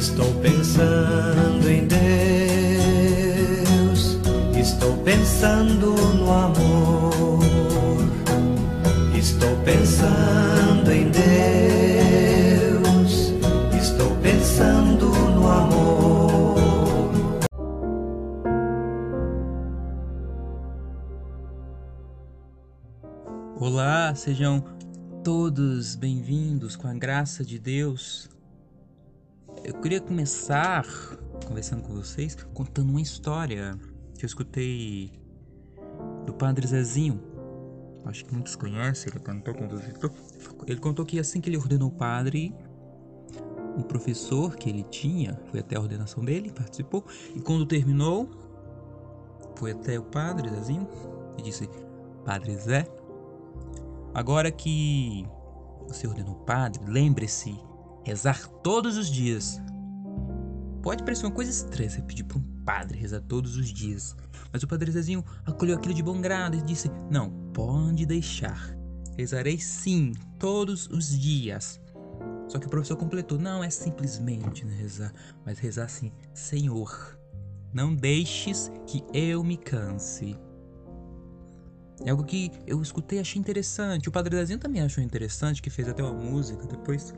Estou pensando em Deus, estou pensando no amor, estou pensando em Deus, estou pensando no amor. Olá, sejam todos bem-vindos com a graça de Deus. Eu queria começar conversando com vocês, contando uma história que eu escutei do Padre Zezinho. Acho que muitos conhecem, ele contou, contou, ele contou que assim que ele ordenou padre, um professor que ele tinha foi até a ordenação dele, participou, e quando terminou, foi até o padre Zezinho e disse: Padre Zé, Agora que você ordenou padre, lembre-se, rezar todos os dias. Pode parecer uma coisa estranha você pedir para um padre rezar todos os dias. Mas o padre Zezinho acolheu aquilo de bom grado e disse: Não, pode deixar. Rezarei sim, todos os dias. Só que o professor completou: Não é simplesmente né, rezar, mas rezar assim: Senhor, não deixes que eu me canse. É algo que eu escutei e achei interessante. O Padre Dazinho também achou interessante, que fez até uma música depois.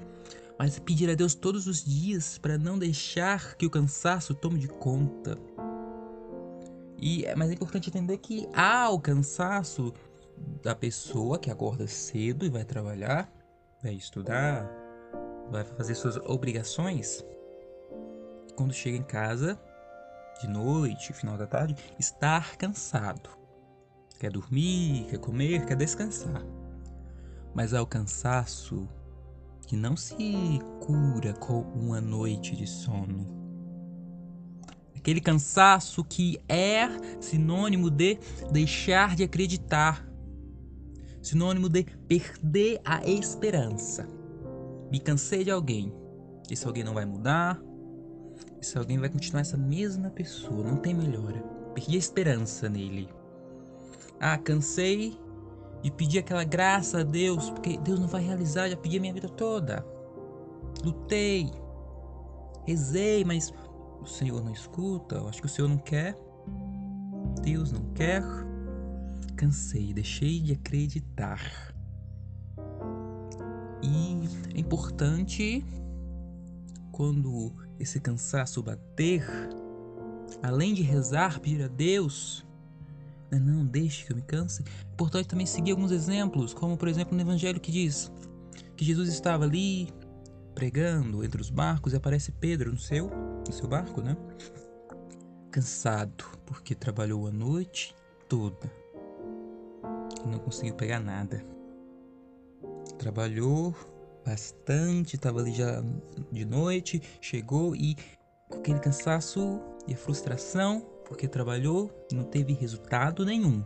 Mas pedir a Deus todos os dias para não deixar que o cansaço tome de conta. E, mas é importante entender que há o cansaço da pessoa que acorda cedo e vai trabalhar, vai estudar, vai fazer suas obrigações. Quando chega em casa, de noite, final da tarde, estar cansado quer dormir, quer comer, quer descansar. Mas há o cansaço que não se cura com uma noite de sono. Aquele cansaço que é sinônimo de deixar de acreditar, sinônimo de perder a esperança. Me cansei de alguém. Esse alguém não vai mudar. Esse alguém vai continuar essa mesma pessoa, não tem melhora. Perdi a esperança nele. Ah, cansei de pedir aquela graça a Deus, porque Deus não vai realizar, já pedi a minha vida toda. Lutei, rezei, mas o Senhor não escuta, eu acho que o Senhor não quer. Deus não quer. Cansei, deixei de acreditar. E é importante quando esse cansaço bater, além de rezar, pedir a Deus, não deixe que eu me canse. É importante também seguir alguns exemplos, como por exemplo no Evangelho que diz que Jesus estava ali pregando entre os barcos e aparece Pedro no seu, no seu barco, né? Cansado, porque trabalhou a noite toda e não conseguiu pegar nada. Trabalhou bastante, estava ali já de noite, chegou e com aquele cansaço e a frustração porque trabalhou e não teve resultado nenhum.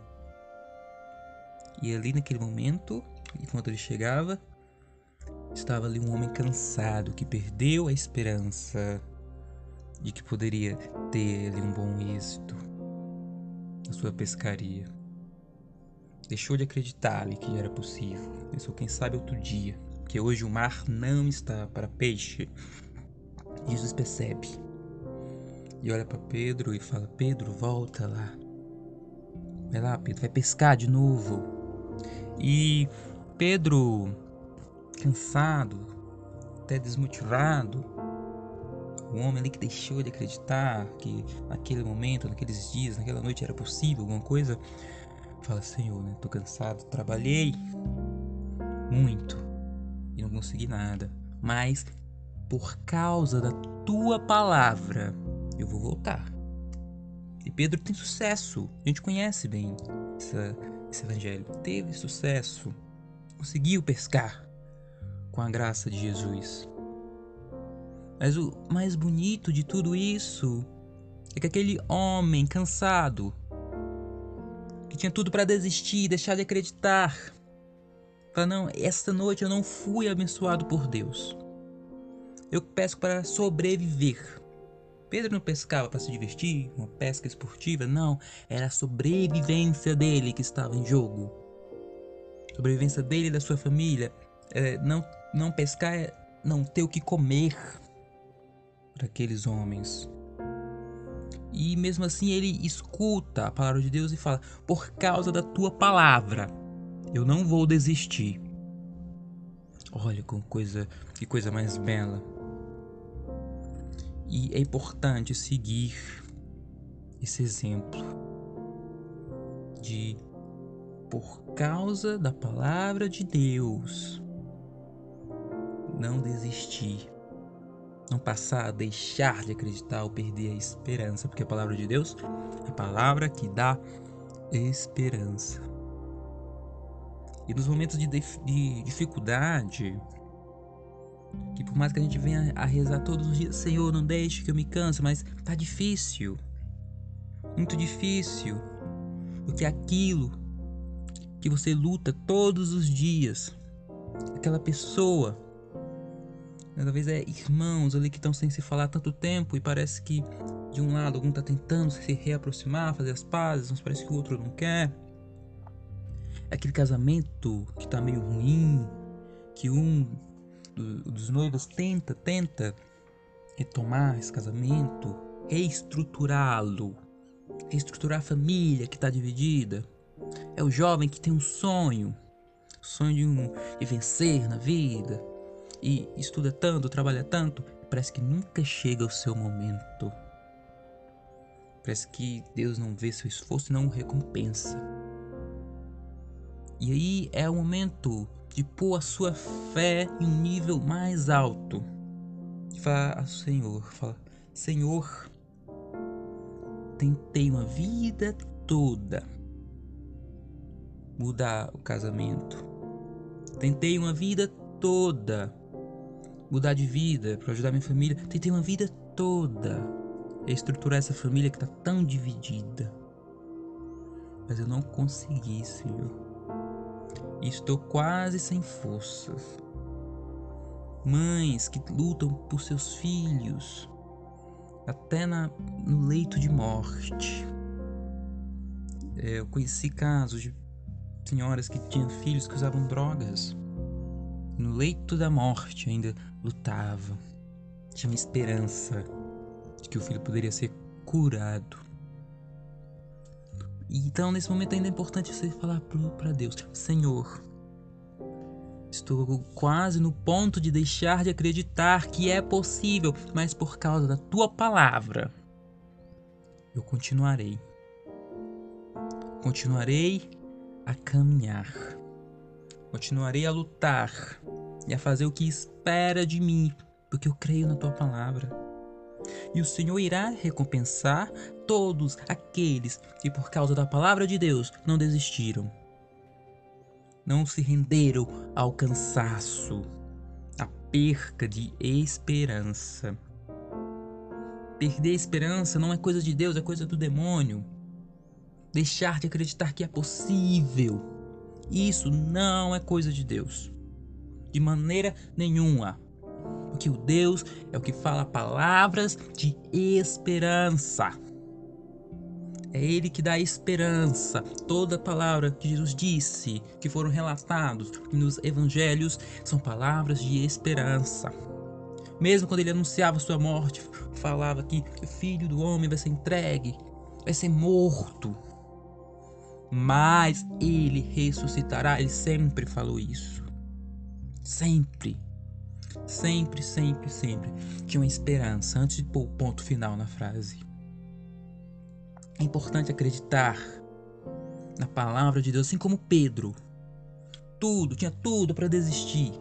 E ali naquele momento, enquanto ele chegava, estava ali um homem cansado que perdeu a esperança de que poderia ter ali um bom êxito na sua pescaria. Deixou de acreditar ali que era possível. Pensou, quem sabe outro dia, que hoje o mar não está para peixe. Jesus percebe e olha para Pedro e fala: Pedro, volta lá. Vai lá, Pedro, vai pescar de novo. E Pedro, cansado, até desmotivado, o homem ali que deixou de acreditar que naquele momento, naqueles dias, naquela noite era possível alguma coisa, fala: Senhor, né, tô cansado, trabalhei muito e não consegui nada, mas por causa da tua palavra eu vou voltar. E Pedro tem sucesso. A gente conhece bem essa, esse evangelho. Teve sucesso. Conseguiu pescar com a graça de Jesus. Mas o mais bonito de tudo isso é que aquele homem cansado, que tinha tudo para desistir, deixar de acreditar, fala: Não, esta noite eu não fui abençoado por Deus. Eu peço para sobreviver. Pedro não pescava para se divertir, uma pesca esportiva, não. Era a sobrevivência dele que estava em jogo. Sobrevivência dele e da sua família. É, não, não pescar é não ter o que comer. para aqueles homens. E mesmo assim ele escuta a palavra de Deus e fala: Por causa da tua palavra, eu não vou desistir. Olha que coisa, que coisa mais bela. E é importante seguir esse exemplo de por causa da palavra de Deus não desistir não passar a deixar de acreditar ou perder a esperança, porque a palavra de Deus é a palavra que dá esperança. E nos momentos de, de dificuldade, que por mais que a gente venha a rezar todos os dias, Senhor, não deixe que eu me canse, mas tá difícil. Muito difícil. Porque aquilo que você luta todos os dias, aquela pessoa Talvez é irmãos ali que estão sem se falar tanto tempo e parece que de um lado algum está tentando se reaproximar, fazer as pazes, mas parece que o outro não quer. É aquele casamento que está meio ruim, que um dos noivos tenta, tenta retomar esse casamento, reestruturá-lo, reestruturar a família que está dividida. É o jovem que tem um sonho, sonho de, um, de vencer na vida, e estuda tanto, trabalha tanto, parece que nunca chega o seu momento. Parece que Deus não vê seu esforço e não o recompensa. E aí é o momento de pôr a sua fé em um nível mais alto. De falar ao Senhor, fala, Senhor, tentei uma vida toda mudar o casamento. Tentei uma vida toda mudar de vida, para ajudar minha família. Tentei uma vida toda estruturar essa família que está tão dividida. Mas eu não consegui, Senhor. Estou quase sem forças. Mães que lutam por seus filhos, até na, no leito de morte. Eu conheci casos de senhoras que tinham filhos que usavam drogas no leito da morte ainda lutava. Tinha uma esperança de que o filho poderia ser curado. Então, nesse momento, ainda é importante você falar para Deus: Senhor, estou quase no ponto de deixar de acreditar que é possível, mas por causa da tua palavra, eu continuarei. Continuarei a caminhar. Continuarei a lutar e a fazer o que espera de mim, porque eu creio na tua palavra. E o Senhor irá recompensar todos aqueles que, por causa da palavra de Deus, não desistiram. Não se renderam ao cansaço, à perca de esperança. Perder a esperança não é coisa de Deus, é coisa do demônio. Deixar de acreditar que é possível. Isso não é coisa de Deus de maneira nenhuma. Porque o Deus é o que fala palavras de esperança. É Ele que dá esperança. Toda palavra que Jesus disse, que foram relatados nos evangelhos, são palavras de esperança. Mesmo quando ele anunciava sua morte, falava que o filho do homem vai ser entregue, vai ser morto. Mas ele ressuscitará. Ele sempre falou isso. Sempre. Sempre, sempre, sempre. Tinha uma esperança antes de pôr o ponto final na frase. É importante acreditar na palavra de Deus, assim como Pedro. Tudo, tinha tudo para desistir.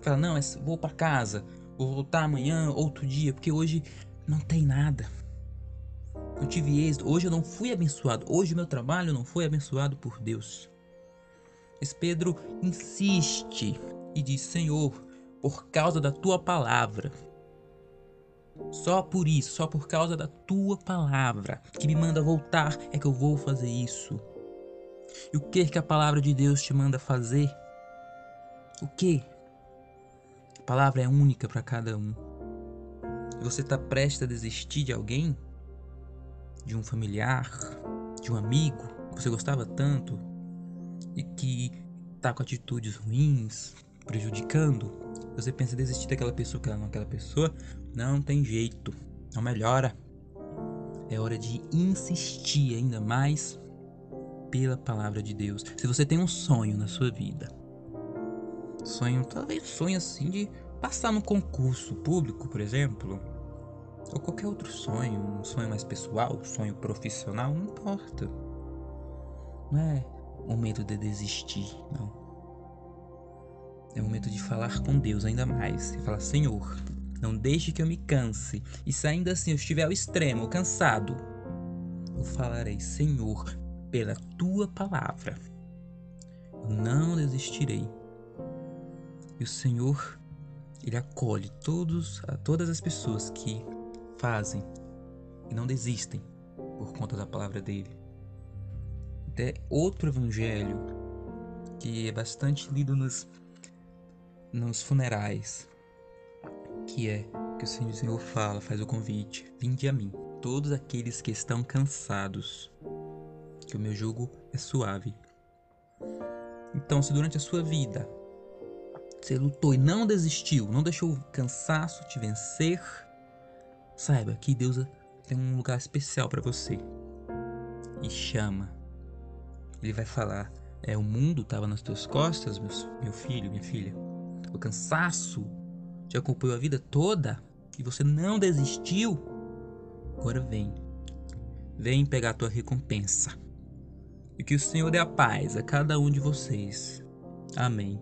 Fala, não, vou para casa, vou voltar amanhã, outro dia, porque hoje não tem nada. Eu tive êxito, hoje eu não fui abençoado, hoje meu trabalho não foi abençoado por Deus. Mas Pedro insiste e diz: Senhor, por causa da tua palavra, só por isso, só por causa da tua palavra que me manda voltar, é que eu vou fazer isso. E o que que a palavra de Deus te manda fazer? O que? A palavra é única para cada um. Você está prestes a desistir de alguém? De um familiar? De um amigo que você gostava tanto? E que está com atitudes ruins, prejudicando, Você pensa desistir daquela pessoa, não, aquela pessoa não tem jeito, não melhora. É hora de insistir ainda mais pela palavra de Deus. Se você tem um sonho na sua vida, sonho, talvez sonho assim de passar no concurso público, por exemplo, ou qualquer outro sonho, um sonho mais pessoal, um sonho profissional, não importa. Não é o medo de desistir, não. É o momento de falar com Deus ainda mais e falar: Senhor, não deixe que eu me canse. E se ainda assim eu estiver ao extremo, cansado, eu falarei: Senhor, pela tua palavra, eu não desistirei. E o Senhor, Ele acolhe todos, todas as pessoas que fazem e não desistem por conta da palavra dele. Até outro evangelho que é bastante lido nos nos funerais, que é que o Senhor fala, faz o convite: Vinde a mim, todos aqueles que estão cansados, que o meu jugo é suave. Então, se durante a sua vida você lutou e não desistiu, não deixou o cansaço te vencer, saiba que Deus tem um lugar especial para você e chama. Ele vai falar: É, o mundo estava nas tuas costas, meu filho, minha filha o cansaço te acompanhou a vida toda e você não desistiu, agora vem. Vem pegar a tua recompensa. E que o Senhor dê a paz a cada um de vocês. Amém.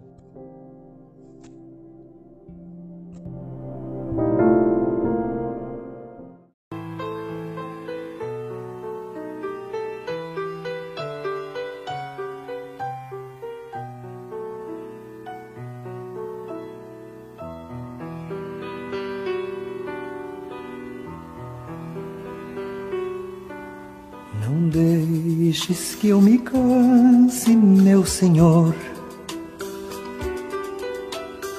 Não deixes que eu me canse, meu Senhor,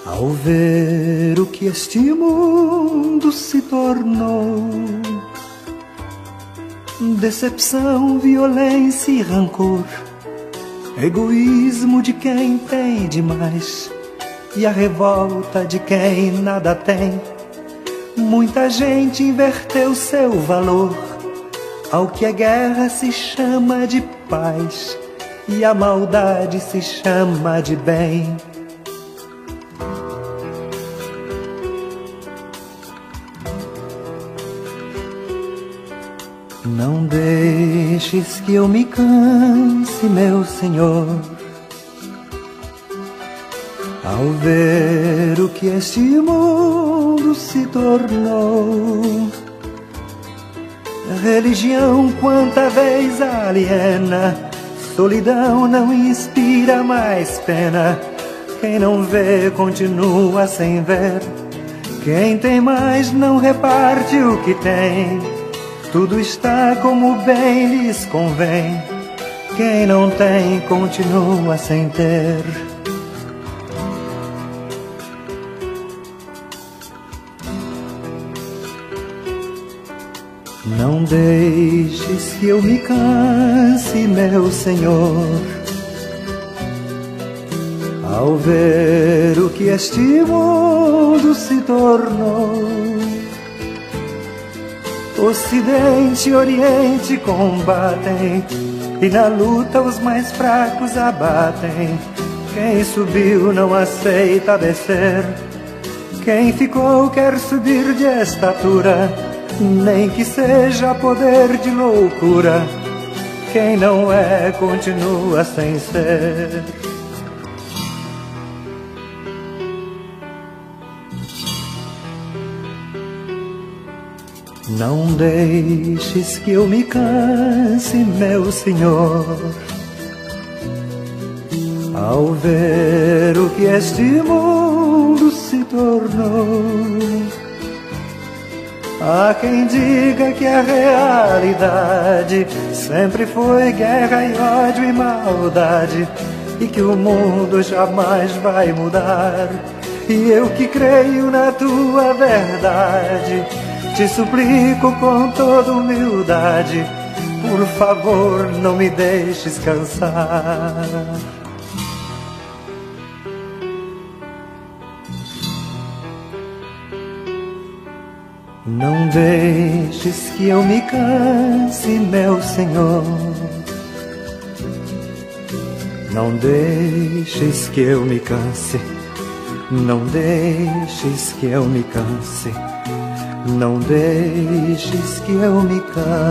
ao ver o que este mundo se tornou. Decepção, violência e rancor, egoísmo de quem tem demais e a revolta de quem nada tem. Muita gente inverteu seu valor ao que a guerra se chama de paz e a maldade se chama de bem. Não deixes que eu me canse, meu Senhor, ao ver o que este mundo se tornou Religião quanta vez aliena, solidão não inspira mais pena. Quem não vê continua sem ver. Quem tem mais não reparte o que tem. Tudo está como bem lhes convém. Quem não tem continua sem ter. Não deixes que eu me canse, meu Senhor, ao ver o que este mundo se tornou. Ocidente e Oriente combatem, e na luta os mais fracos abatem. Quem subiu não aceita descer, quem ficou quer subir de estatura nem que seja poder de loucura. Quem não é, continua sem ser. Não deixes que eu me canse, meu Senhor, ao ver o que este mundo se tornou. Há quem diga que a realidade sempre foi guerra e ódio e maldade e que o mundo jamais vai mudar. E eu que creio na tua verdade, te suplico com toda humildade, por favor, não me deixes cansar. Não deixes que eu me canse, meu Senhor. Não deixes que eu me canse. Não deixes que eu me canse. Não deixes que eu me canse.